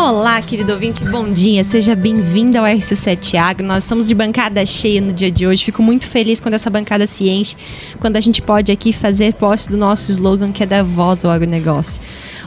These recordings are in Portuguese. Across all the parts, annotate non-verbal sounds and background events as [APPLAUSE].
Olá, querido ouvinte, bom dia, seja bem-vindo ao RC7 Agro. Nós estamos de bancada cheia no dia de hoje. Fico muito feliz quando essa bancada se enche, quando a gente pode aqui fazer posse do nosso slogan que é da voz ao agronegócio.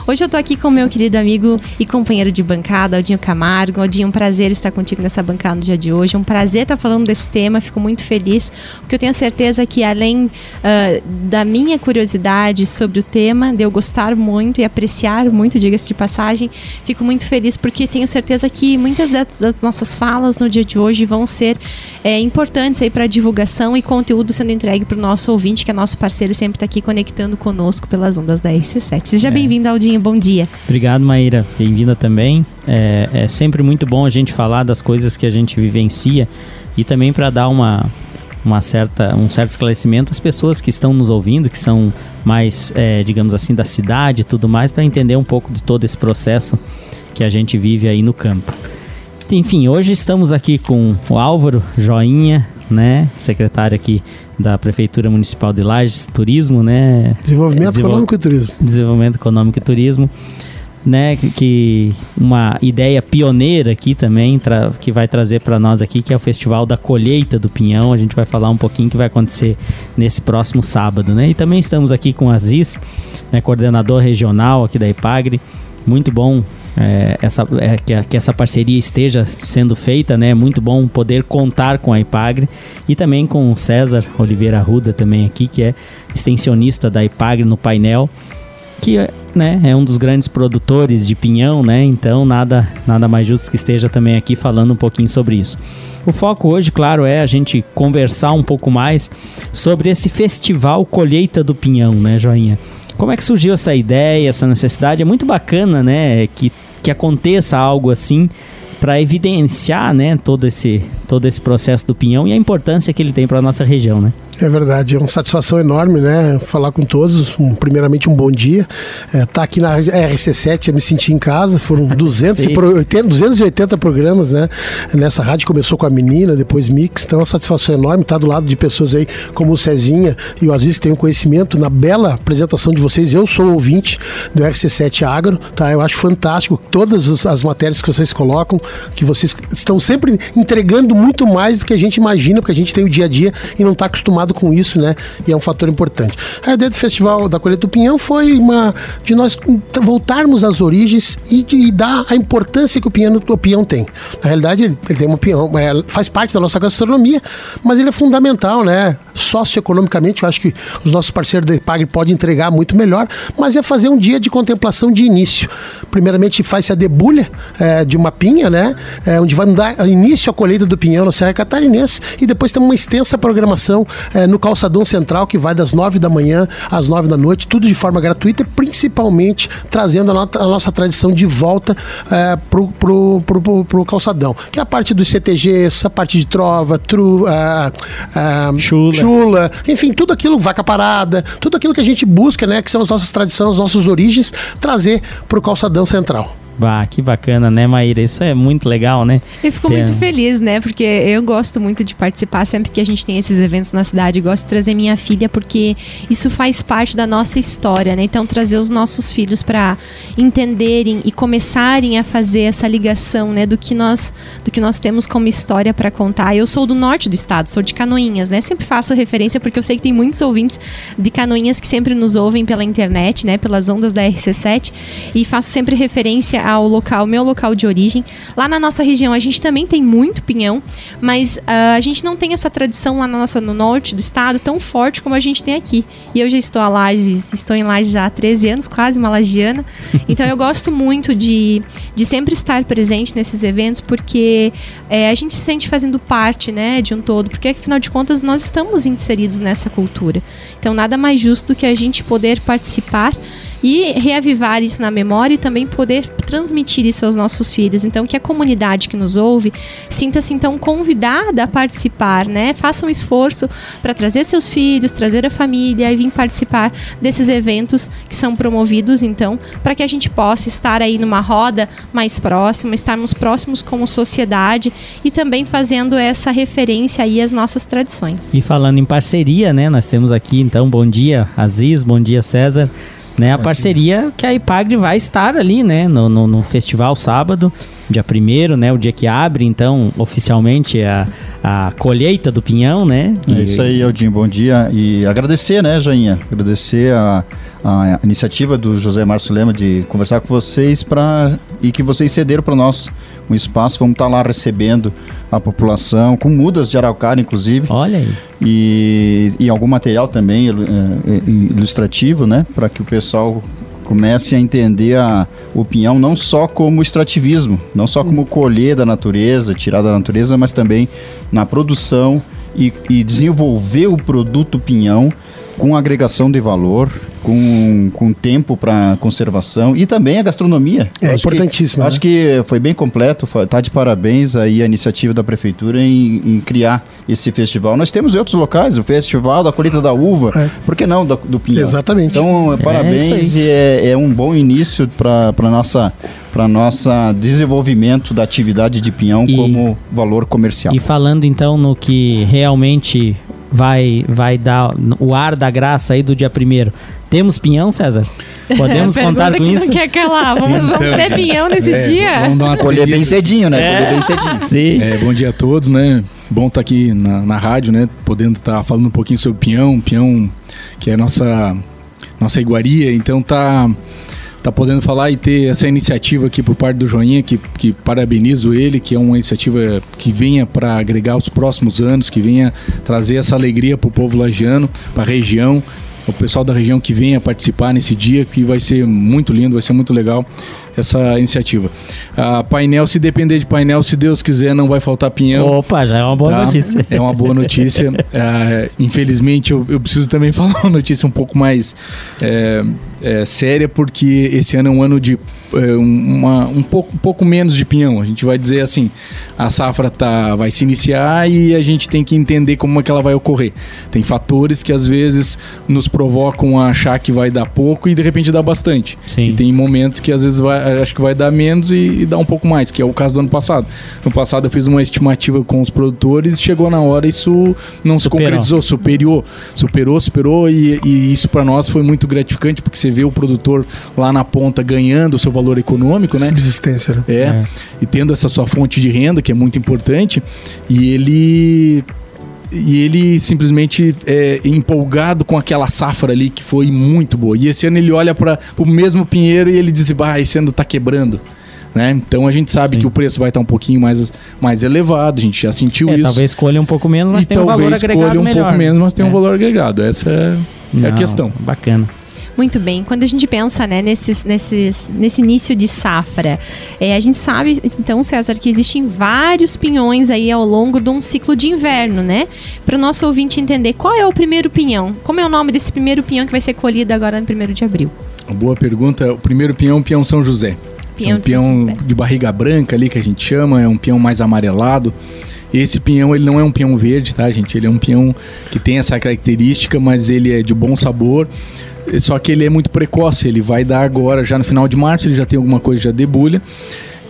Hoje eu tô aqui com meu querido amigo e companheiro de bancada, Aldinho Camargo. Aldinho, um prazer estar contigo nessa bancada no dia de hoje. Um prazer estar falando desse tema, fico muito feliz, porque eu tenho certeza que além uh, da minha curiosidade sobre o tema, de eu gostar muito e apreciar muito, diga-se de passagem, fico muito feliz porque tenho certeza que muitas das nossas falas no dia de hoje vão ser é, importantes aí para divulgação e conteúdo sendo entregue para o nosso ouvinte, que é nosso parceiro, sempre está aqui conectando conosco pelas ondas da RC7. Seja é. bem-vindo, Aldinho bom dia. Obrigado, Maíra. Bem-vinda também. É, é sempre muito bom a gente falar das coisas que a gente vivencia e também para dar uma, uma certa, um certo esclarecimento às pessoas que estão nos ouvindo, que são mais, é, digamos assim, da cidade e tudo mais, para entender um pouco de todo esse processo que a gente vive aí no campo. Enfim, hoje estamos aqui com o Álvaro Joinha, né, secretário aqui da Prefeitura Municipal de Lages, Turismo, né? Desenvolvimento Desenvol... Econômico e Turismo. Desenvolvimento Econômico e Turismo, né? Que, que uma ideia pioneira aqui também, tra... que vai trazer para nós aqui, que é o Festival da Colheita do Pinhão. A gente vai falar um pouquinho que vai acontecer nesse próximo sábado, né? E também estamos aqui com o Aziz, né, coordenador regional aqui da IPAGRE. Muito bom é, essa, é, que, que, essa parceria esteja sendo feita, né? É muito bom poder contar com a Ipagre e também com o César Oliveira Arruda também aqui, que é extensionista da Ipagre no painel, que né, é um dos grandes produtores de pinhão, né? Então nada, nada mais justo que esteja também aqui falando um pouquinho sobre isso. O foco hoje, claro, é a gente conversar um pouco mais sobre esse festival Colheita do Pinhão, né, Joinha? Como é que surgiu essa ideia, essa necessidade? É muito bacana, né, que, que aconteça algo assim para evidenciar, né, todo esse todo esse processo do pinhão e a importância que ele tem para a nossa região, né? É verdade, é uma satisfação enorme, né? Falar com todos. Um, primeiramente, um bom dia. É, tá aqui na RC7, eu me senti em casa. Foram 200 80, 280 programas, né? Nessa rádio começou com a menina, depois Mix. Então, é uma satisfação enorme estar tá do lado de pessoas aí como o Cezinha e o Aziz, que tem um conhecimento na bela apresentação de vocês. Eu sou ouvinte do RC7 Agro, tá? Eu acho fantástico todas as, as matérias que vocês colocam, que vocês estão sempre entregando muito mais do que a gente imagina, porque a gente tem o dia a dia e não está acostumado com isso, né? E é um fator importante. A ideia do Festival da Colheita do Pinhão foi uma de nós voltarmos às origens e de dar a importância que o pinhão, o pinhão tem. Na realidade, ele, ele tem uma pinhão, é, faz parte da nossa gastronomia, mas ele é fundamental, né? Socioeconomicamente, eu acho que os nossos parceiros da IPAG podem entregar muito melhor, mas é fazer um dia de contemplação de início. Primeiramente, faz-se a debulha é, de uma pinha, né? É, onde vai dar início à colheita do pinhão na Serra Catarinense e depois tem uma extensa programação é, no calçadão central que vai das nove da manhã às nove da noite, tudo de forma gratuita e principalmente trazendo a, a nossa tradição de volta é, pro, pro, pro, pro, calçadão, que é a parte dos CTGs, a parte de trova, tru, é, chula. chula, enfim, tudo aquilo, vaca parada, tudo aquilo que a gente busca, né, que são as nossas tradições, as nossas origens, trazer pro calçadão central. Bah, que bacana, né, Maíra? Isso é muito legal, né? Eu fico Tem... muito feliz, né? Porque eu gosto muito de participar sempre que a gente tem esses eventos na cidade. Eu gosto de trazer minha filha porque isso faz parte da nossa história, né? Então, trazer os nossos filhos para entenderem e começarem a fazer essa ligação, né, do que nós, do que nós temos como história para contar. Eu sou do norte do estado, sou de Canoinhas, né? Sempre faço referência porque eu sei que tem muitos ouvintes de Canoinhas que sempre nos ouvem pela internet, né, pelas ondas da RC7, e faço sempre referência ao local, meu local de origem. Lá na nossa região a gente também tem muito pinhão, mas uh, a gente não tem essa tradição lá na nossa, no norte do estado tão forte como a gente tem aqui. E eu já estou a Lages, estou em Lages há 13 anos, quase uma lagiana. [LAUGHS] Então eu gosto muito de, de sempre estar presente nesses eventos, porque é, a gente se sente fazendo parte né, de um todo, porque afinal de contas nós estamos inseridos nessa cultura. Então nada mais justo do que a gente poder participar e reavivar isso na memória e também poder transmitir isso aos nossos filhos. Então, que a comunidade que nos ouve sinta-se então convidada a participar, né? Faça um esforço para trazer seus filhos, trazer a família e vir participar desses eventos que são promovidos, então, para que a gente possa estar aí numa roda mais próxima, estarmos próximos como sociedade e também fazendo essa referência aí às nossas tradições. E falando em parceria, né? Nós temos aqui, então, bom dia, Aziz, bom dia, César né? A parceria que a Ipagre vai estar ali, né? No, no, no festival sábado, dia primeiro, né? O dia que abre, então, oficialmente a, a colheita do pinhão, né? É isso aí, Aldinho, bom dia. E agradecer, né, Joinha? Agradecer a, a iniciativa do José Márcio Lema de conversar com vocês pra, e que vocês cederam para nós um espaço. Vamos estar tá lá recebendo a população, com mudas de araucária, inclusive. Olha aí. E, e algum material também é, é, ilustrativo, né? Para que o pessoal comece a entender a, o pinhão não só como extrativismo, não só como colher da natureza, tirar da natureza, mas também na produção e, e desenvolver o produto pinhão com agregação de valor, com, com tempo para conservação e também a gastronomia. É acho importantíssimo. Que, né? Acho que foi bem completo, está de parabéns aí a iniciativa da prefeitura em, em, criar esse festival. Nós temos outros locais, o Festival da Colheita da Uva, é. por que não do, do Pinhão? Exatamente. Então, é parabéns e é, é, um bom início para nossa para nossa desenvolvimento da atividade de pinhão e, como valor comercial. E falando então no que realmente vai vai dar o ar da graça aí do dia primeiro. Temos pinhão, César? Podemos [LAUGHS] contar com isso? Não quer calar. Vamos, então, vamos ter pinhão nesse é, dia. Vamos dar uma colher bem cedinho, né? É. Colher bem cedinho. Sim. É, bom dia a todos, né? Bom estar tá aqui na, na rádio, né? Podendo estar tá falando um pouquinho sobre pinhão, pinhão que é a nossa nossa iguaria. Então tá tá podendo falar e ter essa iniciativa aqui por parte do Joinha, que, que parabenizo ele, que é uma iniciativa que venha para agregar os próximos anos, que venha trazer essa alegria para o povo lagiano, para a região, o pessoal da região que venha participar nesse dia, que vai ser muito lindo, vai ser muito legal essa iniciativa. A painel, se depender de painel, se Deus quiser, não vai faltar pinhão. Opa, já é uma boa tá? notícia. É uma boa notícia. é, [LAUGHS] infelizmente, eu, eu, preciso também [LAUGHS] falar uma notícia um pouco mais é, é, séria, porque esse ano é um ano de é, uma, um, pouco, um pouco menos de pinhão. A gente vai dizer assim, a safra tá, vai se iniciar e a gente tem que entender como é que ela vai ocorrer. Tem fatores que às vezes nos provocam a achar que vai dar pouco e de repente dá bastante. Sim. E tem momentos que às vezes vai, acho que vai dar menos e, e dar um pouco mais, que é o caso do ano passado. No passado eu fiz uma estimativa com os produtores, chegou na hora isso não Superou. se concretizou, superior, superou, superou e, e isso para nós foi muito gratificante porque você vê o produtor lá na ponta ganhando o seu valor econômico, né? Subsistência, né? É, é. E tendo essa sua fonte de renda, que é muito importante, e ele e ele simplesmente é empolgado com aquela safra ali que foi muito boa. E esse ano ele olha para o mesmo pinheiro e ele diz: "Bah, esse ano tá quebrando". Né? Então a gente sabe Sim. que o preço vai estar um pouquinho mais, mais elevado, a gente já sentiu é, isso. Talvez escolha um pouco menos, mas e tem um valor agregado escolha um melhor. pouco menos, mas tem é. um valor agregado. Essa é, Não, é a questão. Bacana. Muito bem. Quando a gente pensa né, nesses, nesses, nesse início de safra, é, a gente sabe, então, César, que existem vários pinhões aí ao longo de um ciclo de inverno, né? Para o nosso ouvinte entender qual é o primeiro pinhão. Como é o nome desse primeiro pinhão que vai ser colhido agora no primeiro de abril? Uma boa pergunta. O primeiro pinhão é o pinhão São José. Pinhão é um pinhão de barriga branca ali que a gente chama, é um pinhão mais amarelado. Esse pinhão ele não é um pinhão verde, tá, gente? Ele é um pinhão que tem essa característica, mas ele é de bom sabor. Só que ele é muito precoce, ele vai dar agora, já no final de março, ele já tem alguma coisa, já debulha.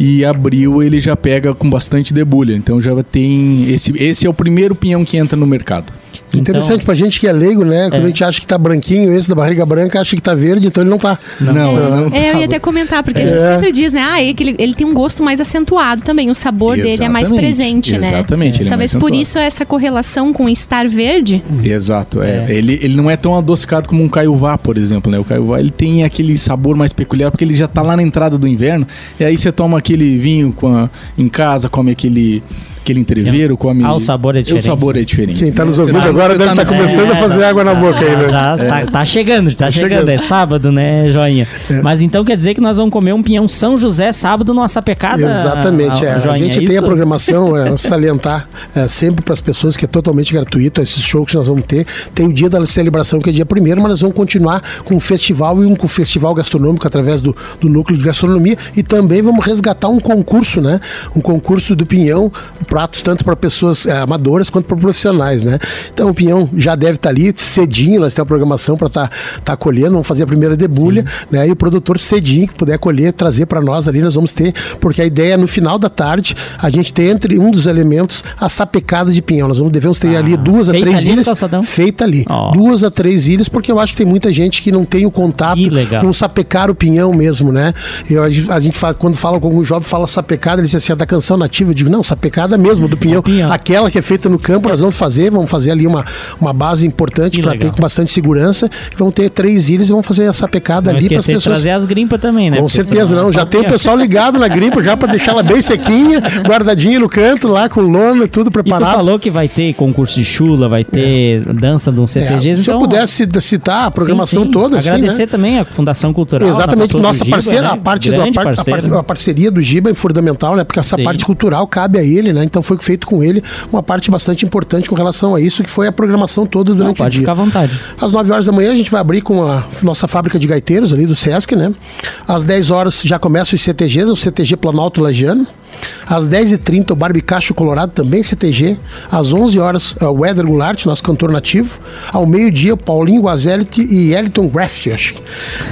E abril ele já pega com bastante debulha. Então já tem. Esse, esse é o primeiro pinhão que entra no mercado. Interessante então, pra gente que é leigo, né? Quando é. a gente acha que tá branquinho, esse da barriga branca acha que tá verde, então ele não tá. Não, não, é. não, é, eu ia até comentar, porque a gente é. sempre diz, né? Ah, ele, ele tem um gosto mais acentuado também, o sabor Exatamente. dele é mais presente, né? Exatamente. É. Talvez por isso essa correlação com estar verde. Exato, é. Ele, ele não é tão adocicado como um caiuvá, por exemplo, né? O caiuvá, ele tem aquele sabor mais peculiar, porque ele já tá lá na entrada do inverno, e aí você toma aquele vinho com a, em casa, come aquele aquele entreveiro, come. Ah, o sabor é diferente. O sabor é diferente. Quem está nos ouvindo tá, agora deve estar tá começando é, a fazer água na boca aí, né? Tá, tá, tá chegando, tá, tá chegando. chegando. É sábado, né, joinha? É. Mas então quer dizer que nós vamos comer um pinhão São José sábado numa sapecada? Exatamente. A, a, é. a gente é tem a programação, [LAUGHS] é, salientar é, sempre para as pessoas que é totalmente gratuito, esses shows que nós vamos ter. Tem o dia da celebração, que é dia primeiro, mas nós vamos continuar com um festival e um festival gastronômico através do, do núcleo de gastronomia e também vamos resgatar um concurso, né? Um concurso do pinhão pratos tanto para pessoas é, amadoras quanto para profissionais, né? Então o pinhão já deve estar tá ali cedinho, nós temos a programação para estar tá, tá colhendo, vamos fazer a primeira debulha, Sim. né? E o produtor cedinho que puder colher, trazer para nós ali, nós vamos ter, porque a ideia é no final da tarde a gente ter entre um dos elementos a sapecada de pinhão. Nós vamos devemos ter ah, ali duas a três ilhas feita ali, Nossa. duas a três ilhas, porque eu acho que tem muita gente que não tem o contato com sapecar o pinhão mesmo, né? Eu, a gente fala, quando fala com um jovem fala sapecada, ele diz assim, é da canção nativa, eu digo, não, sapecada mesmo do pinhão, pinhão. aquela que é feita no campo, nós vamos fazer, vamos fazer ali uma, uma base importante para ter com bastante segurança, vamos ter três ilhas e vamos fazer essa sapecada não ali para as pessoas. trazer as grimpas também, né? Com porque certeza, não, já tem o pessoal ligado na grimpa já para deixar ela bem sequinha, guardadinha no canto lá com lona, tudo preparado. E tu falou que vai ter concurso de chula, vai ter é. dança de um CTG. É, se então, eu pudesse citar a programação sim, sim. toda, agradecer assim, né? também a Fundação Cultural. Exatamente, nossa parceira, né? a parte do, a, par, a, parceria do Giba é fundamental, né? Porque essa parte cultural cabe a ele, né? Então foi feito com ele uma parte bastante importante com relação a isso, que foi a programação toda durante Não, o dia. Pode ficar à vontade. Às 9 horas da manhã a gente vai abrir com a nossa fábrica de gaiteiros ali do Sesc, né? Às 10 horas já começa os CTGs, o CTG Planalto Lagiano. Às 10h30, o Barbicacho Colorado, também CTG. Às 11 horas, é o Éder Goulart, nosso cantor nativo. Ao meio-dia, o Paulinho Guazelli e Eliton Graft, acho.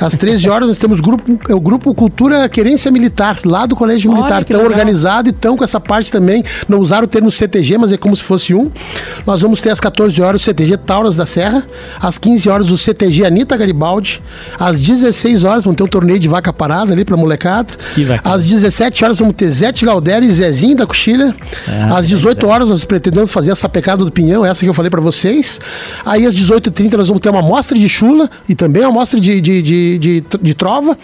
Às 13 horas, nós temos grupo, é o Grupo Cultura Querência Militar, lá do Colégio Olha, Militar. Tão organizado e tão com essa parte também. Não usaram o termo CTG, mas é como se fosse um. Nós vamos ter às 14 horas o CTG Tauras da Serra. Às 15 horas, o CTG Anitta Garibaldi. Às 16 horas, vamos ter um torneio de vaca parada ali pra molecada. Às 17 horas, vamos ter Zete Galdério e Zezinho da Coxilha. É, às 18 horas nós pretendemos fazer essa pecada do pinhão, essa que eu falei para vocês. Aí às 18h30 nós vamos ter uma amostra de chula e também uma amostra de, de, de, de, de trova.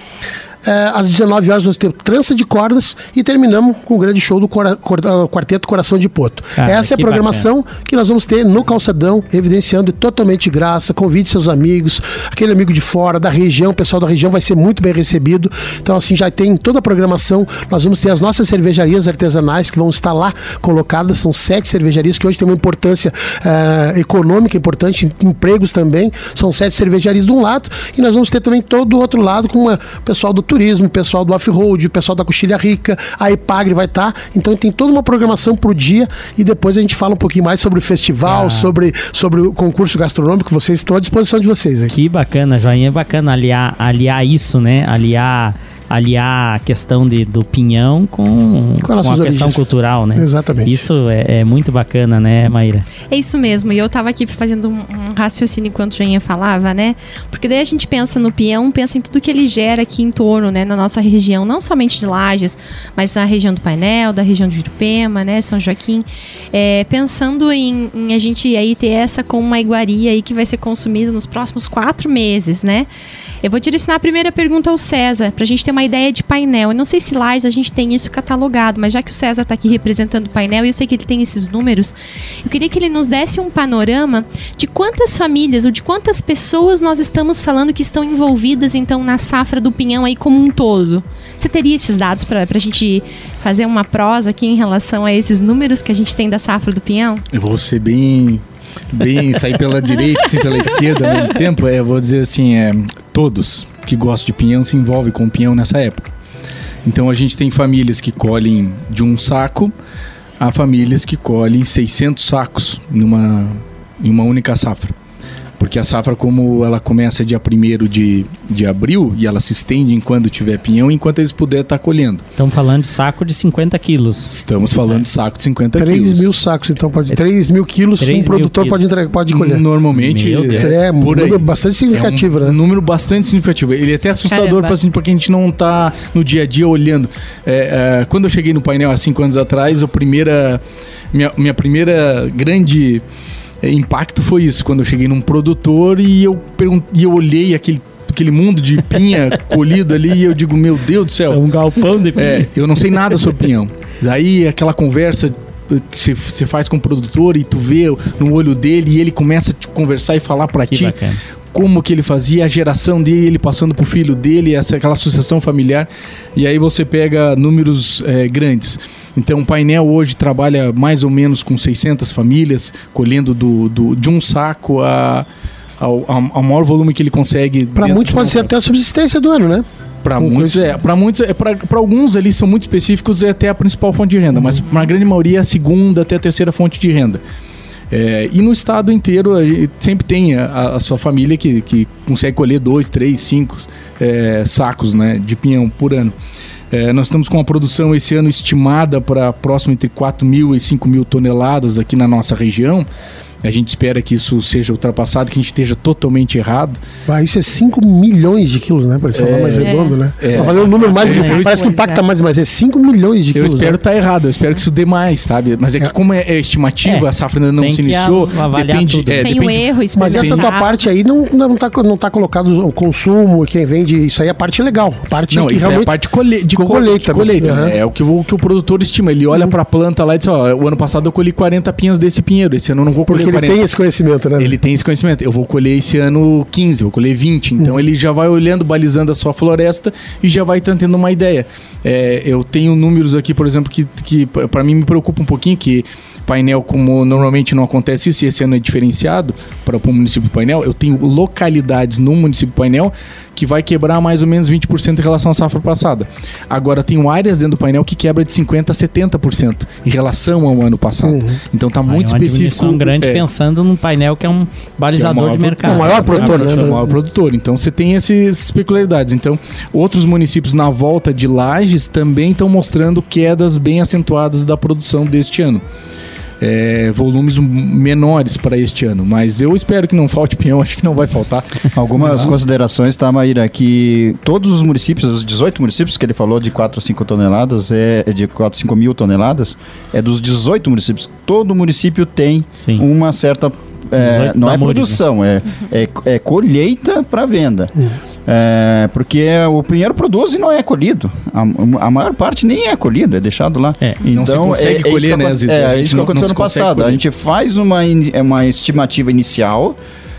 É, às 19 horas nós temos trança de cordas e terminamos com o grande show do cora, cor, uh, Quarteto Coração de Poto. Ah, Essa é a programação bacana. que nós vamos ter no Calçadão, evidenciando totalmente de graça. Convide seus amigos, aquele amigo de fora, da região, o pessoal da região vai ser muito bem recebido. Então, assim, já tem toda a programação. Nós vamos ter as nossas cervejarias artesanais que vão estar lá colocadas. São sete cervejarias que hoje têm uma importância uh, econômica importante, empregos também. São sete cervejarias de um lado e nós vamos ter também todo o outro lado com o pessoal do turismo, o pessoal do off-road, o pessoal da Coxilha Rica, a Epagre vai estar. Tá. Então tem toda uma programação pro dia e depois a gente fala um pouquinho mais sobre o festival, ah. sobre, sobre o concurso gastronômico. Vocês estão à disposição de vocês. Aqui. Que bacana, Joinha. É bacana aliar, aliar isso, né? Aliar aliar a questão de, do pinhão com, com, com a questão cultural, né? Exatamente. Isso é, é, muito bacana, né, Maíra? É isso mesmo. E eu estava aqui fazendo um, um, raciocínio enquanto o Joinha falava, né? Porque daí a gente pensa no pinhão, pensa em tudo que ele gera aqui em torno, né? Na nossa região, não somente de Lages, mas na região do Painel, da região de Urupema, né? São Joaquim. É, pensando em, em, a gente aí ter essa como uma iguaria aí que vai ser consumida nos próximos quatro meses, né? Eu vou direcionar a primeira pergunta ao César, para a gente ter uma ideia de painel. Eu não sei se lá a gente tem isso catalogado, mas já que o César está aqui representando o painel e eu sei que ele tem esses números, eu queria que ele nos desse um panorama de quantas famílias ou de quantas pessoas nós estamos falando que estão envolvidas então na safra do pinhão aí como um todo. Você teria esses dados para a gente fazer uma prosa aqui em relação a esses números que a gente tem da safra do pinhão? Eu vou ser bem bem sair pela direita e assim, pela esquerda ao mesmo tempo, é, vou dizer assim, é, todos que gostam de pinhão se envolvem com pinhão nessa época. Então a gente tem famílias que colhem de um saco a famílias que colhem 600 sacos numa, em uma única safra. Porque a safra, como ela começa dia 1 de, de abril e ela se estende enquanto tiver pinhão, enquanto eles puderem estar tá colhendo. Estamos falando de saco de 50 quilos. Estamos falando de saco de 50 3 quilos. 3 mil sacos, então pode. 3 mil quilos 3 um produtor quilos. pode, entregar, pode colher. Normalmente. É, é um número bastante significativo, é um, né? Um número bastante significativo. Ele é até assustador para assim, porque a gente não está no dia a dia olhando. É, é, quando eu cheguei no painel há 5 anos atrás, a primeira. Minha, minha primeira grande é, impacto foi isso, quando eu cheguei num produtor e eu, e eu olhei aquele aquele mundo de pinha [LAUGHS] colhido ali e eu digo, meu Deus do céu. É um galpão de pinha. É, eu não sei nada sobre pinhão. [LAUGHS] Daí aquela conversa que você faz com o produtor e tu vê no olho dele e ele começa a te conversar e falar para ti bacana. como que ele fazia, a geração dele, ele passando pro filho dele, essa aquela sucessão familiar. E aí você pega números é, grandes. Então, o painel hoje trabalha mais ou menos com 600 famílias, colhendo do, do de um saco a, ao, ao, maior volume que ele consegue. Para muitos pode ser até a subsistência do ano, né? Para Com muitos, coisa- é, para muitos, é, para alguns ali são muito específicos, é até a principal fonte de renda, mas para a grande maioria é a segunda até a terceira fonte de renda. É, e no estado inteiro sempre tem a, a sua família que, que consegue colher dois, três, cinco é, sacos né, de pinhão por ano. É, nós estamos com uma produção esse ano estimada para próximo entre 4 mil e 5 mil toneladas aqui na nossa região. A gente espera que isso seja ultrapassado, que a gente esteja totalmente errado. Ah, isso é 5 milhões de quilos, né? Para falar mais redondo, né? É. Pra fazer um número mais. É, parece que impacta é. mais, mas é 5 milhões de Eu quilos. espero né? estar errado, eu espero que isso dê mais, sabe? Mas é que como é, é estimativa, É, a safra ainda não tem se iniciou, depende, tudo. é, Tem depende- erro, Mas essa tua parte aí não, não, tá, não tá colocado o consumo, quem vende, isso aí é a parte legal. A parte Não, que isso é a parte de, colhe, de, colheita, de colheita, né? né? É o que, o que o produtor estima. Ele Uhum. olha pra planta lá e diz, ó, o ano passado eu colhi 40 pinhas desse pinheiro, esse ano eu não vou colher Porque ele 40. tem esse conhecimento, né? Ele tem esse conhecimento. Eu vou colher esse ano 15, vou colher 20. Então Uhum. ele já vai olhando, balizando a sua floresta e já vai tendo uma ideia. É, eu tenho números aqui, por exemplo, que, que para mim me preocupa um pouquinho, que painel, como normalmente não acontece isso, e esse ano é diferenciado para o município painel, eu tenho localidades no município painel que vai quebrar mais ou menos 20% em relação à safra passada. Agora, tem áreas dentro do painel que quebra de 50% a 70% em relação ao ano passado. Uhum. Então tá muito é uma específico. grande é, pensando num painel que é um balizador maior de mercado. é o maior produtor, né? é o maior produtor. Então você tem esses peculiaridades. Então, outros municípios na volta de Lages também estão mostrando quedas bem acentuadas da produção deste ano. É, volumes menores para este ano, mas eu espero que não falte pinhão, [LAUGHS] acho que não vai faltar. Algumas considerações, tá, Maíra? Que todos os municípios, os 18 municípios que ele falou de 4 a 5 toneladas, é, é de 4 a 5 mil toneladas, é dos 18 municípios. Todo município tem Sim. uma certa. é, 18 não é produção, é, é, é colheita para venda. É, porque o pinheiro produz e não é colhido. A, a maior parte nem é colhido, é deixado lá. É. Não se Então, consegue é, é colher, isso que né. A É, isso que não- aconteceu não no passado. A colher. gente faz uma, é uma estimativa inicial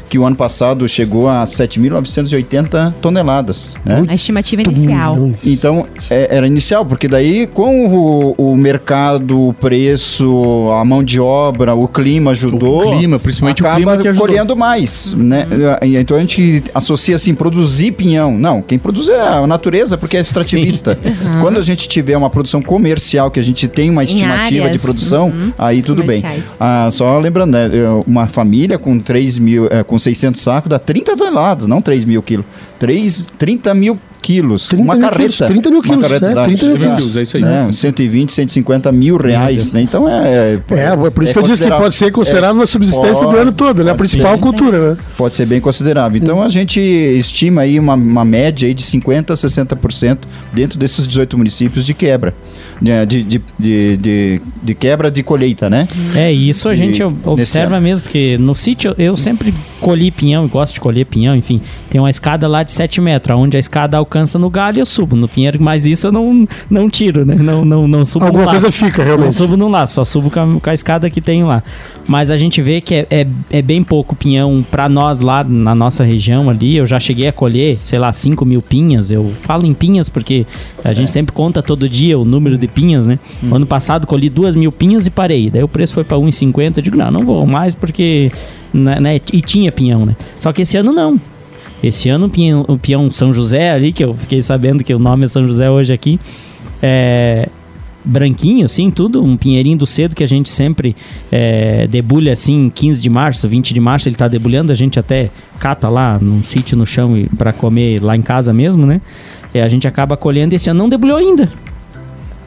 que o ano passado chegou a 7.980 toneladas. Né? A estimativa inicial. Então, é- era inicial, porque daí com o, o mercado, o preço, a mão de obra, o clima ajudou. O clima, principalmente o acaba clima que ajudou. colhendo mais, né? E Então a gente associa assim, produzir pinhão. Não, quem produz é a natureza, porque é extrativista. [LAUGHS] Quando a gente tiver uma produção comercial, que a gente tem uma estimativa áreas, de produção, uhum, aí tudo bem. Ah, só lembrando, né? Uma família com 3 mil, eh, com 600 sacos dá 30 toneladas, não 3 mil quilos. 3, 30 mil quilos. 30 uma mil carreta. quilos, 30 mil quilos, carreta né? dá- 30 mil quilos, é isso aí. né? 120, 150 mil reais, né? Então é... É, é por isso que eu disse que pode ser considerável a subsistência pode- do ano todo, né? A principal ser. cultura, né? Pode ser bem considerável. Então a gente estima aí uma, uma média aí de 50% a 60% dentro desses 18 municípios de quebra. né, De, de, de, de, de quebra de colheita, né? É, isso a gente observa mesmo, porque no sítio eu sempre colhi pinhão e gosto de colher pinhão, enfim. Tem uma escada lá de 7 metros, onde a escada alcança no galho eu subo. No pinheiro, mas isso eu não, não tiro, né? Não, não, não subo Alguma no coisa laço. fica, Não realmente. subo no laço, só subo com a, com a escada que tem lá. Mas a gente vê que é, é, é bem pouco pinhão pra nós lá na nossa região ali. Eu já cheguei a colher, sei lá, 5 mil pinhas. Eu falo em pinhas porque a gente sempre conta todo dia o número de pinhas, né? Ano passado colhi 2 mil pinhas e parei. Daí o preço foi pra 1,50. Eu digo, não, não vou mais porque. Né, né, e tinha pinhão, né? Só que esse ano não. Esse ano o pinhão, São José ali, que eu fiquei sabendo que o nome é São José hoje aqui, é branquinho, assim, tudo, um pinheirinho do cedo que a gente sempre é, debulha assim, 15 de março, 20 de março ele tá debulhando, a gente até cata lá num sítio no chão pra comer lá em casa mesmo, né? É, a gente acaba colhendo esse ano não debulhou ainda.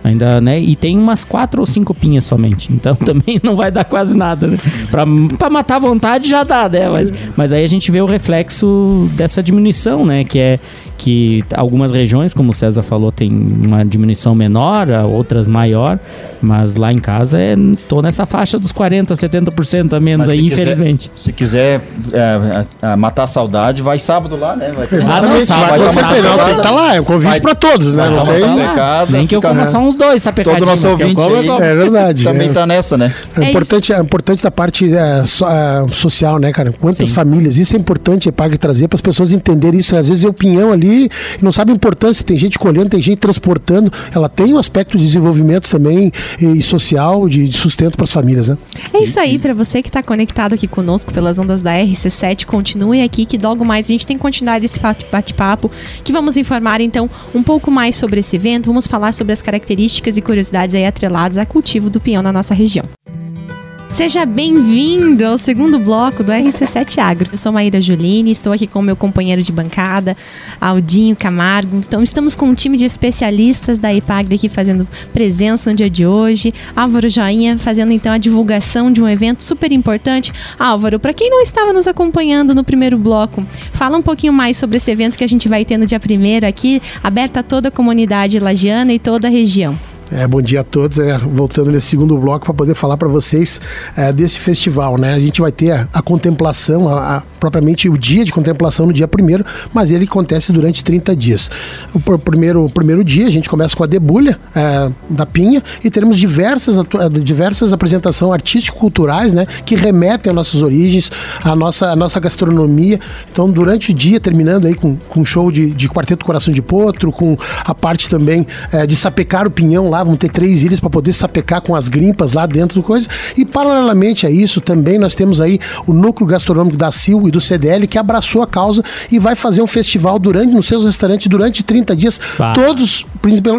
Ainda, né? E tem umas quatro ou cinco pinhas somente. Então [LAUGHS] também não vai dar quase nada, né? Pra, pra matar a vontade já dá, né? Mas, mas aí a gente vê o reflexo dessa diminuição, né? Que é que algumas regiões, como o César falou, tem uma diminuição menor, a outras maior. Mas lá em casa é, tô nessa faixa dos 40%, 70% a menos Mas aí, se quiser- infelizmente. Se quiser é, é, matar a saudade, vai sábado lá, né? Vai ter Exatamente, sábado, vai não, tem que estar lá, é um convite pra todos, né? Não tem... salve. Pecado, Nem que eu coma só uns dois sapecadinhos. Todo nosso ouvinte como, aí-. É verdade. Também é. tá nessa, né? É É importante, é importante da parte é, so- é, social, né, cara? Quantas Sim. famílias, isso é importante, é para trazer para as pessoas entenderem isso. Às vezes é o pinhão ali, ali e não sabe a importância. Tem gente colhendo, tem gente transportando. Ela tem um aspecto de desenvolvimento também e social, de, de sustento para as famílias, né? É isso aí, para você que está conectado aqui conosco pelas ondas da RC7, continue aqui que logo mais a gente tem continuidade desse bate-papo, que vamos informar então um pouco mais sobre esse evento, vamos falar sobre as características e curiosidades aí atreladas a cultivo do pinhão na nossa região. Seja bem-vindo ao segundo bloco do RC7 Agro. Eu sou Maíra Juline, estou aqui com meu companheiro de bancada, Aldinho Camargo. Então, estamos com um time de especialistas da IPAGRE aqui fazendo presença no dia de hoje. Álvaro Joinha fazendo então a divulgação de um evento super importante. Álvaro, para quem não estava nos acompanhando no primeiro bloco, fala um pouquinho mais sobre esse evento que a gente vai ter no dia 1 aqui, aberto a toda a comunidade lagiana e toda a região. É, bom dia a todos. É, voltando nesse segundo bloco para poder falar para vocês é, desse festival. Né? A gente vai ter a, a contemplação, a, a, propriamente o dia de contemplação no dia primeiro, mas ele acontece durante 30 dias. O, o primeiro, primeiro dia a gente começa com a debulha é, da Pinha e teremos diversas, diversas apresentações artístico-culturais né, que remetem às nossas origens, à nossa, à nossa gastronomia. Então, durante o dia, terminando aí com, com show de, de Quarteto Coração de Potro, com a parte também é, de sapecar o pinhão lá vamos ter três ilhas para poder sapecar com as grimpas lá dentro do coisa. E paralelamente a isso, também nós temos aí o núcleo gastronômico da CIL e do CDL que abraçou a causa e vai fazer um festival durante nos seus restaurantes durante 30 dias. Bah. Todos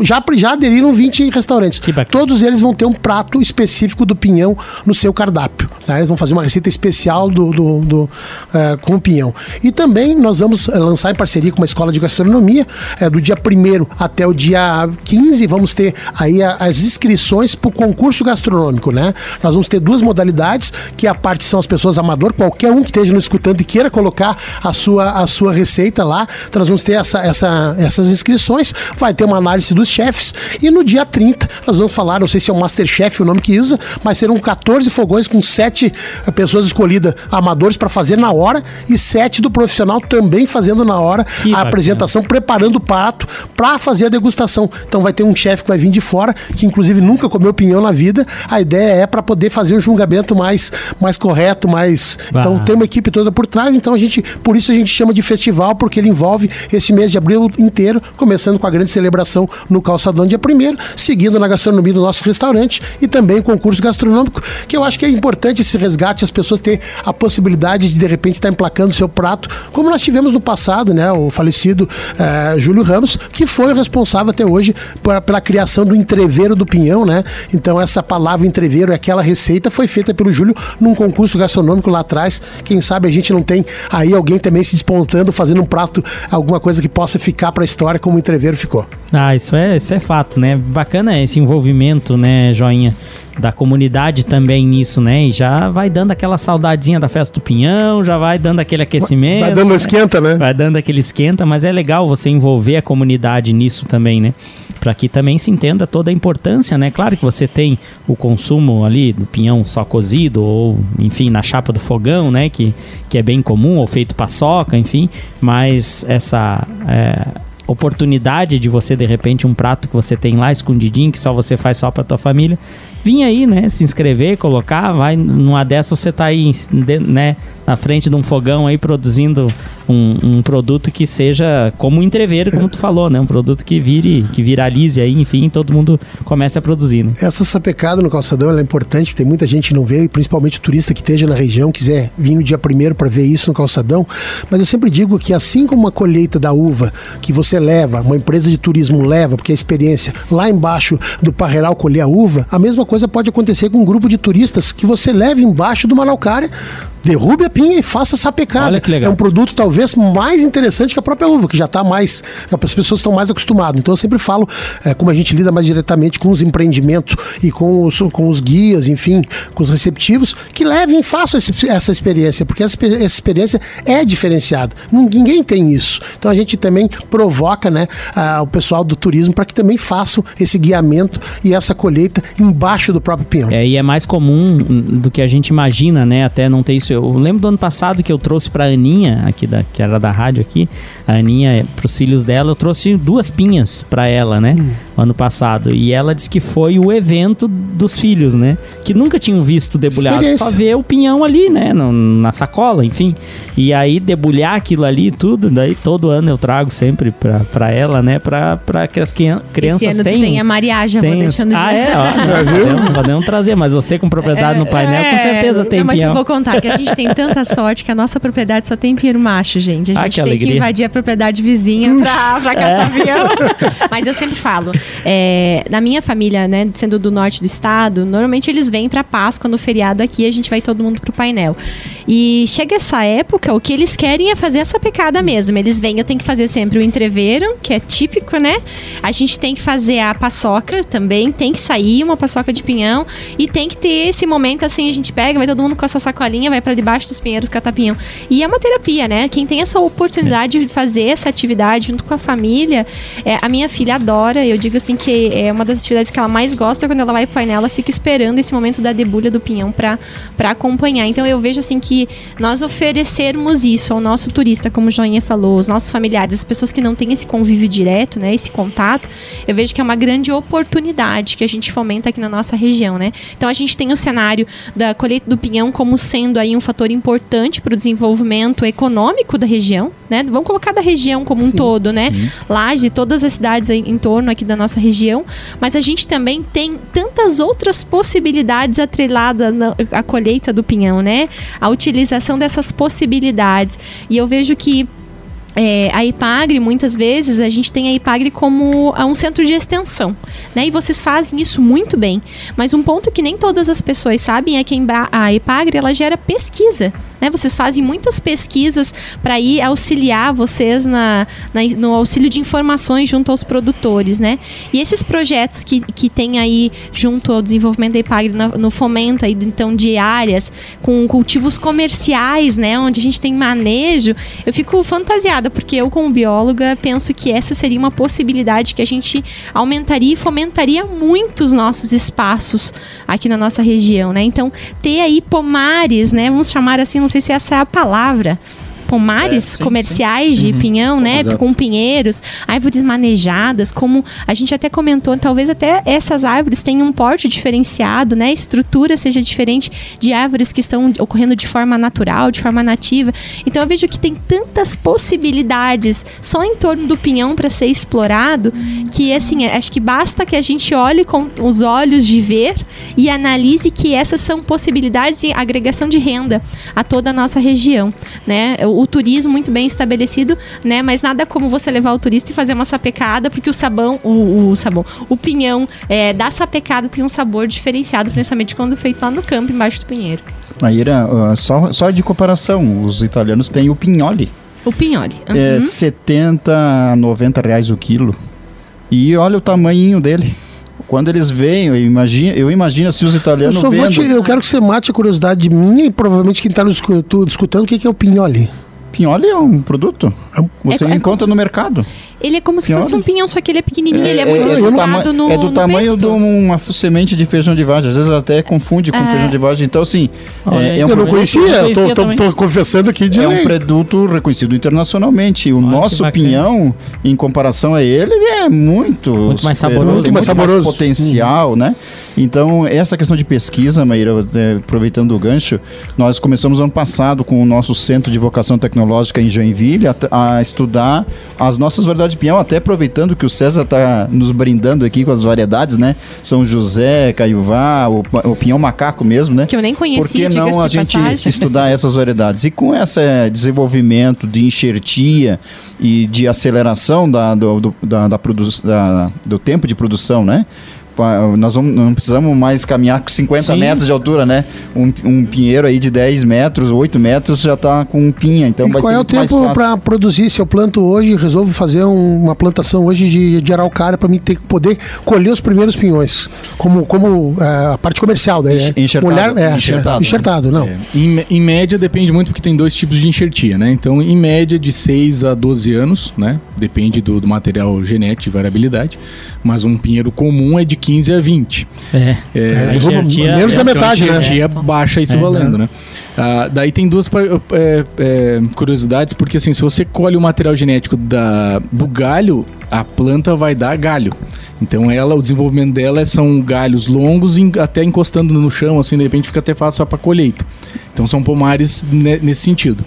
já, já aderiram 20 restaurantes. Todos eles vão ter um prato específico do pinhão no seu cardápio. Né? Eles vão fazer uma receita especial do, do, do uh, com o pinhão. E também nós vamos eh, lançar em parceria com uma escola de gastronomia, uh, do dia 1 até o dia 15, vamos ter aí a, as inscrições para o concurso gastronômico. Né? Nós vamos ter duas modalidades, que a parte são as pessoas amadoras, qualquer um que esteja nos escutando e queira colocar a sua, a sua receita lá, então nós vamos ter essa, essa, essas inscrições, vai ter uma análise dos chefes. E no dia 30, nós vamos falar, não sei se é o Masterchef o nome que usa, mas serão 14 fogões com 7 eh, pessoas escolhidas amadores para fazer na hora e 7 do profissional também fazendo na hora que a bacana. apresentação, preparando o prato para fazer a degustação. Então vai ter um chefe que vai vir de fora, que inclusive nunca comeu pinhão na vida. A ideia é para poder fazer um julgamento mais, mais correto, mais. Então tem uma equipe toda por trás, então a gente, por isso a gente chama de festival, porque ele envolve esse mês de abril inteiro, começando com a grande celebração no calçadão dia primeiro, seguindo na gastronomia do nosso restaurante e também o concurso gastronômico, que eu acho que é importante esse resgate, as pessoas ter a possibilidade de de repente estar emplacando seu prato, como nós tivemos no passado, né? O falecido eh, Júlio Ramos, que foi o responsável até hoje por, pela criação do entreveiro do pinhão, né? Então essa palavra entreveiro, aquela receita foi feita pelo Júlio num concurso gastronômico lá atrás. Quem sabe a gente não tem aí alguém também se despontando, fazendo um prato, alguma coisa que possa ficar para a história como o entreveiro ficou. Ah, isso é, isso é fato, né? Bacana esse envolvimento, né, Joinha? Da comunidade também nisso, né? E já vai dando aquela saudadezinha da festa do Pinhão, já vai dando aquele aquecimento. Vai dando né? esquenta, né? Vai dando aquele esquenta, mas é legal você envolver a comunidade nisso também, né? Para que também se entenda toda a importância, né? Claro que você tem o consumo ali do pinhão só cozido ou, enfim, na chapa do fogão, né? Que, que é bem comum, ou feito paçoca, enfim, mas essa... É, oportunidade de você de repente um prato que você tem lá escondidinho que só você faz só para tua família vir aí, né? Se inscrever, colocar, vai numa dessa você tá aí, né? Na frente de um fogão aí produzindo um, um produto que seja como um como tu falou, né? Um produto que vire, que viralize aí, enfim, todo mundo comece a produzir, né? Essa sapecada no calçadão é importante, tem muita gente que não vê, principalmente o turista que esteja na região, quiser vir no dia primeiro para ver isso no calçadão. Mas eu sempre digo que assim como uma colheita da uva que você leva, uma empresa de turismo leva, porque a experiência lá embaixo do parreiral colher a uva, a mesma coisa pode acontecer com um grupo de turistas que você leve embaixo do Malaucária derrube a pinha e faça essa pecada. Olha que legal. É um produto talvez mais interessante que a própria uva, que já está mais. As pessoas estão mais acostumadas. Então eu sempre falo, é, como a gente lida mais diretamente com os empreendimentos e com os, com os guias, enfim, com os receptivos, que levem e façam esse, essa experiência, porque essa, essa, experiência é diferenciada. Ninguém tem isso. Então a gente também provoca né, a, o pessoal do turismo para que também façam esse guiamento e essa colheita embaixo do próprio pinhão. É, e é mais comum do que a gente imagina, né? Até não ter isso isso. Eu lembro do ano passado que eu trouxe pra Aninha, aqui da, que era da rádio aqui, a Aninha, pros filhos dela, eu trouxe duas pinhas pra ela, né? Ano passado. E ela disse que foi o evento dos filhos, né? Que nunca tinham visto debulhado, só ver o pinhão ali, né? no- na sacola, enfim. E aí debulhar aquilo ali e tudo, daí todo ano eu trago sempre pra, pra ela, né? Pra, pra que as crian- crianças Esse ano tenham. tem a Maria, já vou Tem os- deixando de Ah, é? Ó, [LAUGHS] podemos, podemos trazer, mas você com propriedade no painel, com certeza tem É, não, mas eu pinhão. vou contar que a gente tem tanta sorte que a nossa propriedade só tem pinheiro macho, gente. A Ah, gente que tem que alegria. invadir a propriedade vizinha pra, pra [LAUGHS] caçar pinhão. [LAUGHS] Mas eu sempre falo, é, na minha família, né, sendo do norte do estado, normalmente eles vêm pra Páscoa no feriado aqui, a gente vai todo mundo pro painel. E chega essa época, o que eles querem é fazer essa pecada mesmo. Eles vêm, eu tenho que fazer sempre o entreveiro, que é típico, né? A gente tem que fazer a paçoca também, tem que sair uma paçoca de pinhão e tem que ter esse momento assim, a gente pega, vai todo mundo com a sua sacolinha, vai pra debaixo dos pinheiros catar pinhão. E é uma terapia, né? Quem tem essa oportunidade de fazer essa atividade junto com a família, é, a minha filha adora, eu digo assim que é uma das atividades que ela mais gosta quando ela vai pro painel, ela fica esperando esse momento da debulha do pinhão para acompanhar. Então eu vejo assim que nós oferecermos isso ao nosso turista, como o Joinha falou, os nossos familiares, as pessoas que não têm esse convívio direto, né, esse contato, eu vejo que é uma grande oportunidade que a gente fomenta aqui na nossa região, né? Então a gente tem o cenário da colheita do pinhão como sendo aí um fator importante para o desenvolvimento econômico da região, né? Vamos colocar da região como um todo, né? Laje, todas as cidades aí em torno aqui da nossa região, mas a gente também tem tantas outras possibilidades atreladas à colheita do pinhão, né? A utilização dessas possibilidades. E eu vejo que é, a IPAGRE, muitas vezes, a gente tem a IPAGRE como um centro de extensão, né? E vocês fazem isso muito bem. Mas um ponto que nem todas as pessoas sabem é que a IPAGRE, ela gera pesquisa, né? Vocês fazem muitas pesquisas para ir auxiliar vocês na, na- no auxílio de informações junto aos produtores, né? E esses projetos que, que tem aí junto ao desenvolvimento da IPAGRE na- no fomento aí, então, de áreas com cultivos comerciais, né? Onde a gente tem manejo, eu fico fantasiada, porque eu, como bióloga, penso que essa seria uma possibilidade que a gente aumentaria e fomentaria muito os nossos espaços aqui na nossa região, né? Então, ter aí pomares, né? Vamos chamar assim, sei se essa é a palavra. Pomares É, sim, comerciais de pinhão, né? Exato. Com pinheiros, árvores manejadas, como a gente até comentou, talvez até essas árvores tenham um porte diferenciado, né? A estrutura seja diferente de árvores que estão ocorrendo de forma natural, de forma nativa. Então eu vejo que tem tantas possibilidades só em torno do pinhão para ser explorado, que assim, acho que basta que a gente olhe com os olhos de ver e analise que essas são possibilidades de agregação de renda a toda a nossa região, né? O, o turismo muito bem estabelecido, né? Mas nada como você levar o turista e fazer uma sapecada, porque o sabão, o, o sabão, o pinhão é, da sapecada tem um sabor diferenciado, principalmente quando feito lá no campo, embaixo do pinheiro. Maíra, ah, só, só de comparação, os italianos têm o pinholi. O pinhole. É Uhum. 70 a 90 reais o quilo. E olha o tamanho dele. Quando eles veem, eu imagino, eu imagino se os Eu, italianos só vou vendo. te- eu quero que você mate a curiosidade minha e provavelmente quem está escutando o que que é o pinhole. Pinhole é um produto. É Você É- é- encontra no mercado. Ele é como se Pinhole? fosse um pinhão, só que ele é pequenininho, ele é muito do, usado tama- no é do no tamanho de pesto. uma f- semente de feijão de vagem. Às vezes até confunde com É. feijão de vagem. Então, assim, Olha é, é um, eu não conhecia, eu tô, tô- tô confessando aqui de é um produto reconhecido internacionalmente. O Olha nosso pinhão, em comparação a ele, é muito, Muito mais saboroso. Muito mais saboroso. potencial, né? Então, essa questão de pesquisa, Maíra, é, aproveitando o gancho, nós começamos ano passado com o nosso Centro de Vocação Tecnológica em Joinville a, a estudar as nossas variedades de pinhão, até aproveitando que o César está nos brindando aqui com as variedades, né? São José, Caiuvá, o, o pinhão macaco mesmo, né? Que eu nem conhecia, Por que não a gente passagem. estudar essas variedades? E com esse desenvolvimento de enxertia e de aceleração da, do, do, da, da da- do tempo de produção, né? Nós vamos- não precisamos mais caminhar com 50 Sim. metros de altura, né? Um, um pinheiro aí de 10 metros, 8 metros já está com pinha, então e vai qual ser é o tempo para produzir? Se eu planto hoje, resolvo fazer um- uma plantação hoje de, de araucária para mim ter que poder colher os primeiros pinhões, como, como é, a parte comercial daí, né? Enxertado, Mulher, é, enxertado, é, enxertado, não. É, em, em média depende muito porque tem dois tipos de enxertia, né? Então, em média de 6 a 12 anos, né? Depende do, do material genético de variabilidade. Mas um pinheiro comum é de 15 a 20. É. É, derruba enxertia- menos da então, metade, a né? enxertia baixa isso É. valendo, né? Ah, daí tem duas é, é, curiosidades, porque assim, se você colhe o material genético da, do galho, a planta vai dar galho. Então ela, o desenvolvimento dela é- são galhos longos, até encostando no chão, assim, de repente fica até fácil para colheita. Então são pomares ne- nesse sentido.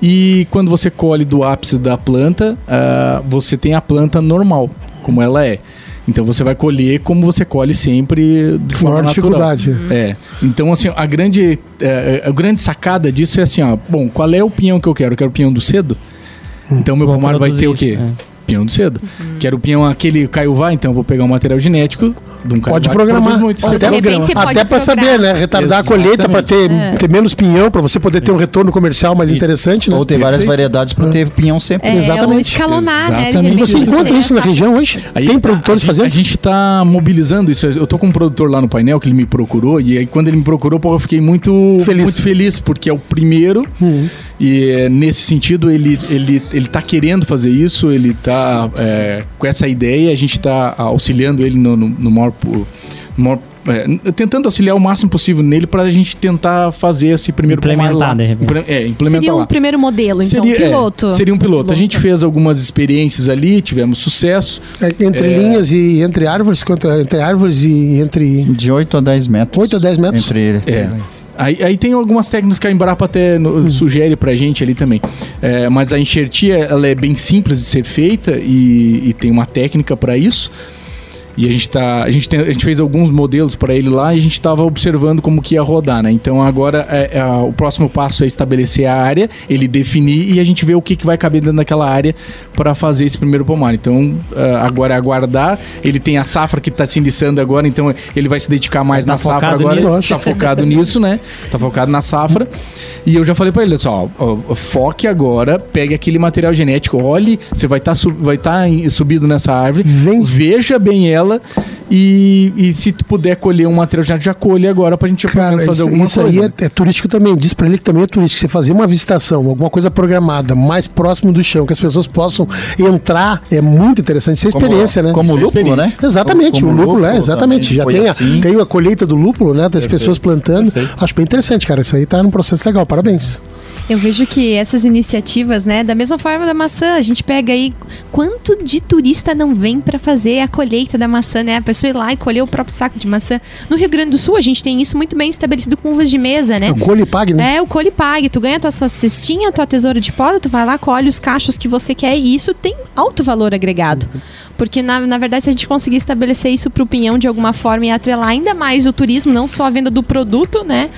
E quando você colhe do ápice da planta, ah, você tem a planta normal, como ela é. Então você vai colher como você colhe sempre de Com forma maior natural. dificuldade. É. Então, assim, a grande, é, a grande sacada disso é assim, ó. Bom, qual é o pinhão que eu quero? Eu quero o pinhão do cedo. Então, meu Vou pomar vai ter o produzir quê? isso, é. Pinhão do cedo. Quero o pinhão aquele caiuvá, então eu vou pegar um material genético de um Pode que programar. muito. Até- programa. Até para saber, né? Retardar a colheita para ter, É. ter menos pinhão, para você poder ter um retorno comercial mais E- interessante, né? Ou ter várias variedades para ter pinhão sempre. É, Exatamente. ou escalonar, né? Exatamente. repente Você encontra tem isso na região hoje? Aí Tem produtores a gente- fazendo? A gente tá mobilizando isso. Eu tô com um produtor lá no painel que ele me procurou. E aí, quando ele me procurou, pô, eu fiquei muito Feliz. muito feliz, porque é o primeiro. Uhum. E é, nesse sentido, ele, ele, ele tá querendo fazer isso, ele tá é, com essa ideia, a gente tá auxiliando ele no, no, no maior. no maior- é, tentando auxiliar o máximo possível nele pra gente tentar fazer esse primeiro Implementar, lá. de repente. É, implementar Seria um lá. primeiro modelo, então, Seria- é, piloto. seria um piloto. A gente fez algumas experiências ali, tivemos sucesso. É, Entre É. linhas e entre árvores, quanto, entre árvores e entre De 8 a 10 metros. 8 a 10 metros. Entre É. Aí, aí tem algumas técnicas que a Embrapa até no- sugere pra gente ali também. É, mas a enxertia ela é bem simples de ser feita e, e tem uma técnica para isso. E a gente, tá, a, gente tem- a gente fez alguns modelos para ele lá e a gente estava observando como que ia rodar, né? Então agora é- é, o próximo passo é estabelecer a área, ele definir e a gente ver o que, que vai caber dentro daquela área para fazer esse primeiro pomar. Então é, agora é aguardar. Ele tem a safra que está se iniciando agora, então ele vai se dedicar mais Tá na safra agora. nisso? Tá focado nisso, né? Tá focado na safra. E eu já falei pra ele, só, foque agora, pegue aquele material genético, olhe, você vai estar vai tá subido nessa árvore, Vem. veja bem ela e, e se tu puder colher um material genético, já colhe agora pra gente Cara, fazer isso, alguma isso coisa. aí é, é turístico também. Diz pra ele que também é turístico. Você fazer uma visitação, alguma coisa programada, mais próximo do chão, que as pessoas possam entrar, é muito interessante. Isso é Como- experiência, né? Como Isso é lúpulo, né? Exatamente, Como o lúpulo, é, lúpulo exatamente. também Já tem a, assim. tem a colheita do lúpulo, né? Das Perfeito. pessoas plantando. Perfeito. Acho bem interessante, cara. Isso aí tá num processo legal. Parabéns. Eu vejo que essas iniciativas, né, da mesma forma da maçã, a gente pega aí quanto de turista não vem para fazer a colheita da maçã, né? A pessoa ir lá e colher o próprio saco de maçã. No Rio Grande do Sul, a gente tem isso muito bem estabelecido com uvas de mesa, né? O colhe e pague, né? É, o colhe pague. Tu ganha tua sua cestinha, tua tesoura de poda, tu vai lá, colhe os cachos que você quer e isso tem alto valor agregado. Porque, na, na verdade, se a gente conseguir estabelecer isso pro pinhão de alguma forma e atrelar ainda mais o turismo, não só a venda do produto, né?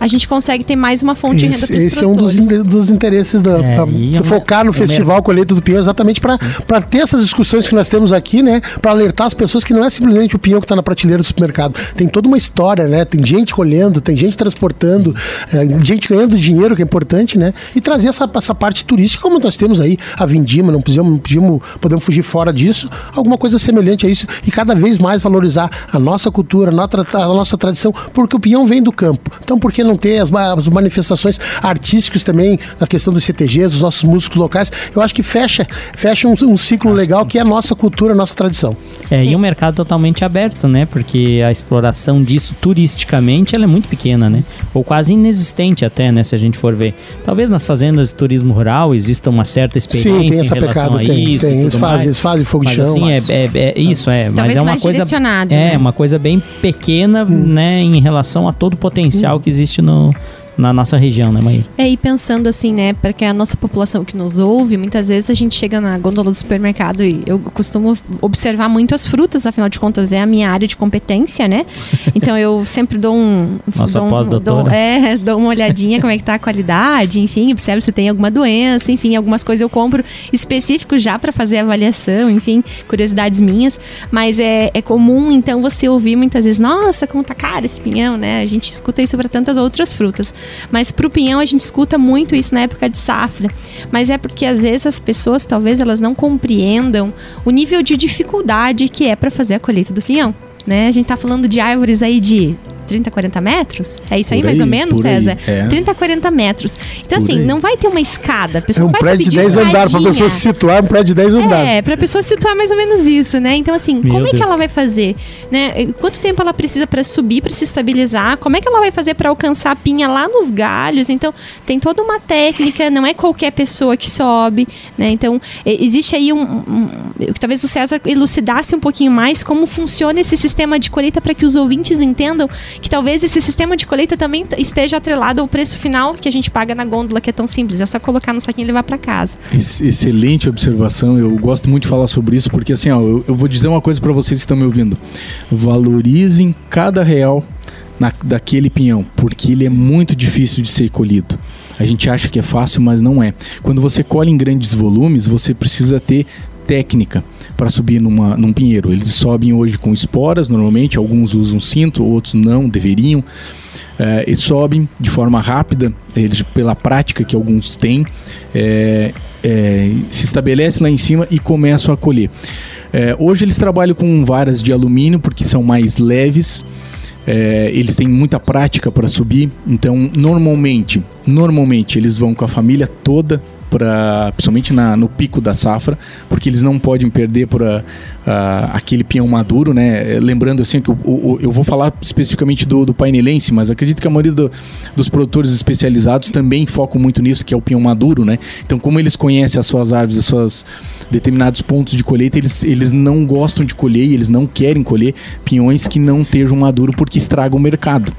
A gente consegue ter mais uma fonte de renda Esse, para esse é um dos, produtores. dos interesses da, É, é focar no é Festival Colheita do Pinhão, exatamente para ter essas discussões que nós temos aqui, né? Para alertar as pessoas que não é simplesmente o pinhão que está na prateleira do supermercado. Tem toda uma história, né? Tem gente colhendo, tem gente transportando, é, gente ganhando dinheiro, que é importante, né? E trazer essa, essa parte turística, como nós temos aí a Vindima, não podemos, não podemos, podemos fugir fora disso, alguma coisa semelhante a isso e cada vez mais valorizar a nossa cultura, a nossa, a nossa tradição, porque o pinhão vem do campo. Então, por que não ter as, as manifestações artísticas também, na questão dos CTGs, dos nossos músicos locais? Eu acho que fecha, fecha um, um ciclo legal que é a nossa cultura, a nossa tradição. É, e um mercado totalmente aberto, né? Porque a exploração disso turisticamente ela é muito pequena, né? Ou quase inexistente até, né? Se a gente for ver. Talvez nas fazendas de turismo rural exista uma certa experiência Sim, tem essa em relação pecada, a tem, isso. tem. Eles fazem, eles fazem fogo de Mas chão. assim, é, é- é- isso, é. mas Talvez é uma mais coisa. É, né? uma coisa bem pequena, Hum. né? Em relação a todo o potencial que existe no, na nossa região, né, Maíra? É, e pensando assim, né, porque a nossa população que nos ouve, muitas vezes a gente chega na gôndola do supermercado e eu costumo observar muito as frutas, afinal de contas é a minha área de competência, né? [LAUGHS] Então eu sempre dou um... Nossa dou um- pós-doutora. dou- É, dou uma olhadinha como é que tá a qualidade, enfim, observo se tem alguma doença, enfim, algumas coisas eu compro específicos já para fazer avaliação, enfim, curiosidades minhas, mas é, é comum então você ouvir muitas vezes, nossa, como tá caro esse pinhão, né? A gente escuta isso para tantas outras frutas. Mas pro pinhão a gente escuta muito isso na época de safra. Mas é porque às vezes as pessoas talvez elas não compreendam o nível de dificuldade que é para fazer a colheita do pinhão. Né? A gente tá falando de árvores aí de 30, 40 metros? É isso aí, Por mais aí, ou menos, aí, César? é. 30, 40 metros. Então, Por assim, aí. não vai ter uma escada. A pessoa É um vai prédio de subir 10 andares, pra escadinha. pessoa se situar, é um prédio de 10 andares. É, pra pessoa situar mais ou menos isso, né? Então, assim, Meu como é que Deus. ela vai fazer? Né? Quanto tempo ela precisa pra subir, pra se estabilizar? Como é que ela vai fazer pra alcançar a pinha lá nos galhos? Então, tem toda uma técnica, não é qualquer pessoa que sobe, né? Então, existe aí um, um- um- talvez o César elucidasse um pouquinho mais como funciona esse sistema de colheita para que os ouvintes entendam que talvez esse sistema de colheita também esteja atrelado ao preço final que a gente paga na gôndola, que é tão simples, é só colocar no saquinho e levar para casa. Ex- Excelente observação. Eu gosto muito de falar sobre isso porque assim, ó, eu, eu vou dizer uma coisa para vocês que estão me ouvindo. Valorizem cada real na- daquele pinhão, porque ele é muito difícil de ser colhido. A gente acha que é fácil, mas não é. Quando você colhe em grandes volumes, você precisa ter técnica para subir numa, num pinheiro. Eles sobem hoje com esporas, normalmente, alguns usam cinto, outros não, deveriam. É, e sobem de forma rápida, eles, pela prática que alguns têm, é, é, se estabelece lá em cima e começam a colher. É, hoje eles trabalham com varas de alumínio porque são mais leves. é, eles têm muita prática para subir, então normalmente, normalmente eles vão com a família toda para, principalmente na, no pico da safra, porque eles não podem perder para aquele pinhão maduro, né? Lembrando assim que o, o- eu vou falar especificamente do, do painelense, mas acredito que a maioria do- dos produtores especializados também focam muito nisso, que é o pinhão maduro, né? Então, como eles conhecem as suas árvores, as suas determinados pontos de colheita, eles, eles não gostam de colher e eles não querem colher pinhões que não estejam maduro porque estragam o mercado.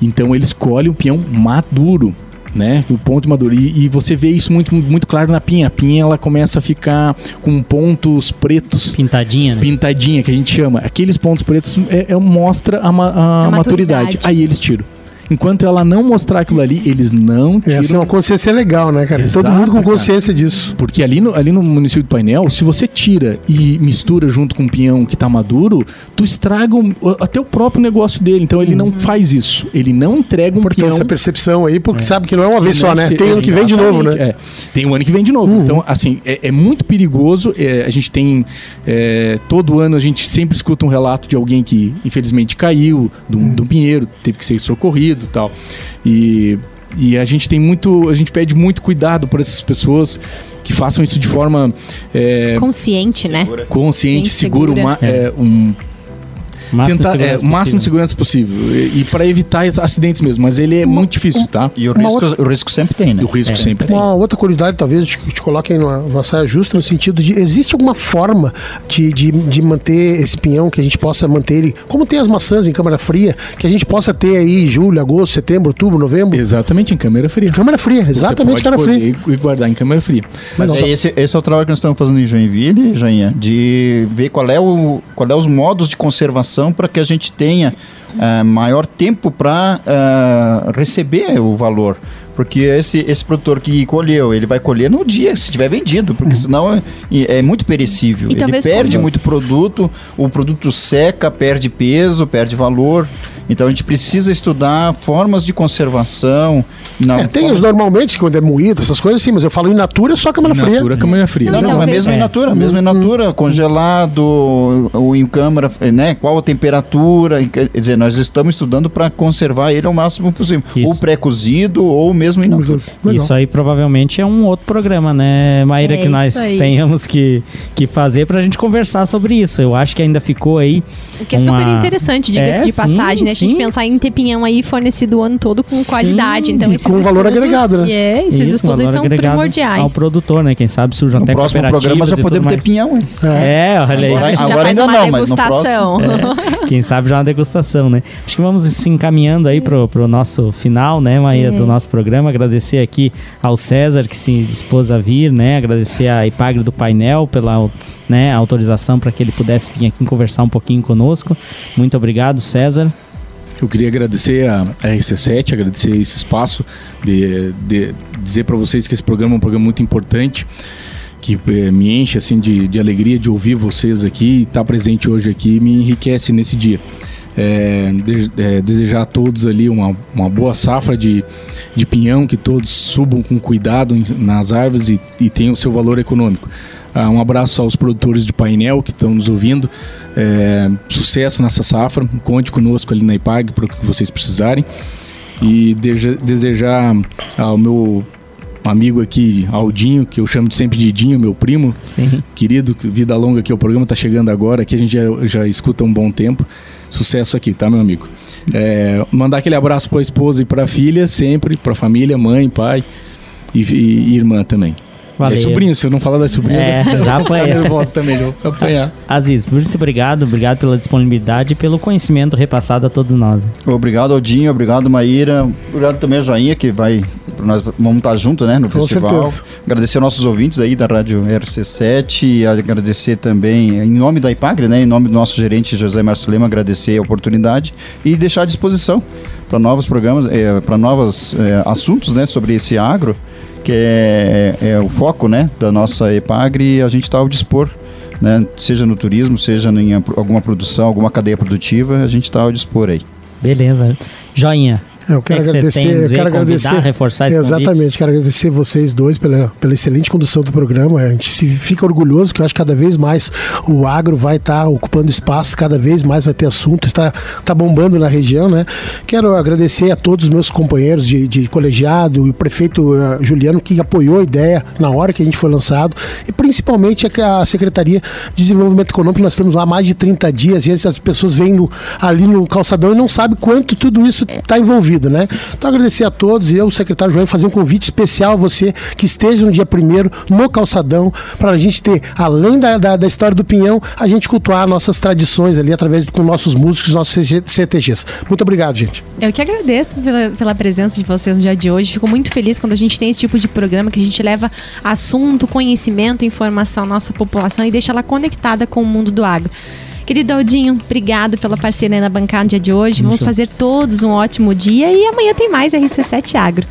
Então eles colhem o pinhão maduro, né? O ponto maduro. E, e você vê isso muito, muito claro na pinha. A pinha ela começa a ficar com pontos pretos Pintadinha, né? pintadinha que a gente chama. Aqueles pontos pretos é, é- mostra a, ma- a A maturidade. maturidade. Aí eles tiram. Enquanto ela não mostrar aquilo ali, eles não tiram. Essa é uma consciência legal, né, cara? Exato, Todo mundo com cara. consciência disso. Porque ali no, ali no município do Painel, se você tira e mistura junto com o pinhão que tá maduro, tu estraga o- até o próprio negócio dele. Então ele não faz isso. Ele não entrega um Importante pinhão. essa percepção aí, porque sabe que não é uma vez só, né? se- Tem ano que vem de novo, né? É. Tem um ano que vem de novo. Então, assim, é, é muito perigoso. É, a gente tem. é, todo ano a gente sempre escuta um relato de alguém que infelizmente caiu de um, de um pinheiro, teve que ser socorrido e tal. E. E a gente tem muito, a gente pede muito cuidado por essas pessoas que façam isso de forma é, Consciente, né? consciente, Sim, segura, segura. uma, é, um, Máximo tentar, de é, segurança o máximo de possível. segurança possível. E, e para evistar acidentes mesmo, mas ele é muito difícil, tá? E o Uma risco, o risco sempre tem, né? O risco sempre tem. Uma outra curiosidade, talvez, te, te coloquem numa, numa saia justa, no sentido de, existe alguma forma de, de, de manter esse pinhão, que a gente possa manter ele, como tem as maçãs em câmara fria, que a gente possa ter aí julho, agosto, setembro, outubro, novembro? Exatamente, em câmera fria. Câmara fria, exatamente pode fria. E guardar em câmera fria. Mas é esse, esse é o trabalho que nós estamos fazendo em Joinville, Joinha, de ver qual é, o, qual é os modos de conservação para que a gente tenha eh, maior tempo para receber o valor. Porque esse, esse produtor que colheu, ele vai colher no dia, se tiver vendido, porque senão é, é muito perecível. E ele perde como- muito produto, o produto seca, perde peso, perde valor. Então a gente precisa estudar formas de conservação. Não, É, tem forma- os normalmente, quando é moído, essas coisas assim, mas eu falo in natura, é só câmara In fria. natura, câmera fria. Não, não, é Talvez, mesmo é. in natura, mesmo in natura, congelado, ou em câmara, né? Qual a temperatura, quer dizer, nós estamos estudando para conservar ele ao máximo possível. Isso. Ou pré-cozido, ou mesmo Legal. Isso aí provavelmente é um outro programa, né, Maíra, É que nós tenhamos que, que fazer pra gente conversar sobre isso. Eu acho que ainda ficou aí. O que é uma- super interessante, diga-se É, de sim, passagem, né? A gente sim. pensar em ter pinhão aí fornecido o ano todo com Sim, qualidade. Então, e esses com valor estudos- agregado, né? É, esses Isso, estudos são primordiais. Ao produtor, né? Quem sabe surjam No até próximo cooperativas programa já e tudo podemos ter pinhão, hein? É, olha aí. Agora a gente já Agora faz ainda uma não, mas no degustação. É, quem sabe já uma degustação, né? Acho que vamos se encaminhando aí pro, pro nosso final, né, Maíra, do nosso programa. Agradecer aqui ao César que se dispôs a vir, né? Agradecer a Ipagre do Painel pela né, autorização para que ele pudesse vir aqui conversar um pouquinho conosco. Muito obrigado, César. Eu queria agradecer a a RC7, agradecer esse espaço, de, de dizer para vocês que esse programa é um programa muito importante, que eh, me enche assim de, de alegria de ouvir vocês aqui e estar presente hoje aqui me enriquece nesse dia. É, de, é, desejar a todos ali uma, uma boa safra de, de pinhão, que todos subam com cuidado nas árvores e, e tenham o seu valor econômico. Ah, um abraço aos produtores de painel que estão nos ouvindo. É, sucesso nessa safra. Conte conosco ali na IPAG para o que vocês precisarem. E desejar ao meu amigo aqui, Aldinho, que eu chamo de sempre de Dinho, meu primo, Sim. querido, vida longa que o programa está chegando agora, que a gente já, já escuta um bom tempo. Sucesso aqui, tá, meu amigo? É, mandar aquele abraço para a esposa e para a filha, sempre, para a família, mãe, pai e, e, e irmã também. Valeu. É sobrinho, se eu não falar da sobrinha, É, [LAUGHS] já apanha. Tá nervoso também, já vou [LAUGHS] apanhar. Aziz, muito obrigado, obrigado pela disponibilidade e pelo conhecimento repassado a todos nós. Obrigado, Aldinho. Obrigado, Maíra. Obrigado também a Joinha, que vai. Nós vamos estar junto, né, no Com festival. certeza. Agradecer aos nossos ouvintes aí da Rádio RC7. e Agradecer também, em nome da IPAGRE, né, em nome do nosso gerente José Márcio Lema, agradecer a oportunidade e deixar à disposição para novos programas, para novos eh, assuntos, né, sobre esse agro, que é, é o foco, né, da nossa IPAGRE e a gente está ao dispor. Né, seja no turismo, seja em alguma produção, alguma cadeia produtiva, a gente está ao dispor aí. Beleza. Joinha. Eu quero que é que agradecer, tem a eu dizer, quero convidar, agradecer. reforçar esse Exatamente, convite? quero agradecer vocês dois pela, pela excelente condução do programa. A gente se fica orgulhoso que eu acho que cada vez mais o agro vai estar ocupando espaço, cada vez mais vai ter assunto, está tá bombando na região, né? Quero agradecer a todos os meus companheiros de, de colegiado e o prefeito eh, Juliano que apoiou a ideia na hora que a gente foi lançado e principalmente a, a Secretaria de Desenvolvimento Econômico. Nós estamos lá há mais de 30 dias e as pessoas vêm no- ali no calçadão e não sabem quanto tudo isso está envolvido, né? Então agradecer a todos e eu, secretário João, fazer um convite especial a você que esteja no dia primeiro no calçadão para a gente ter, além da, da, da história do Pinhão, a gente cultuar nossas tradições ali através com nossos músicos, nossos CTGs. Muito obrigado, gente. Eu que agradeço pela, pela presença de vocês no dia de hoje. Fico muito feliz quando a gente tem esse tipo de programa que a gente leva assunto, conhecimento, informação à nossa população e deixa ela conectada com o mundo do agro. Querido Aldinho, obrigado pela parceria na bancada no dia de hoje. Vamos fazer todos um ótimo dia e amanhã tem mais RC7 Agro.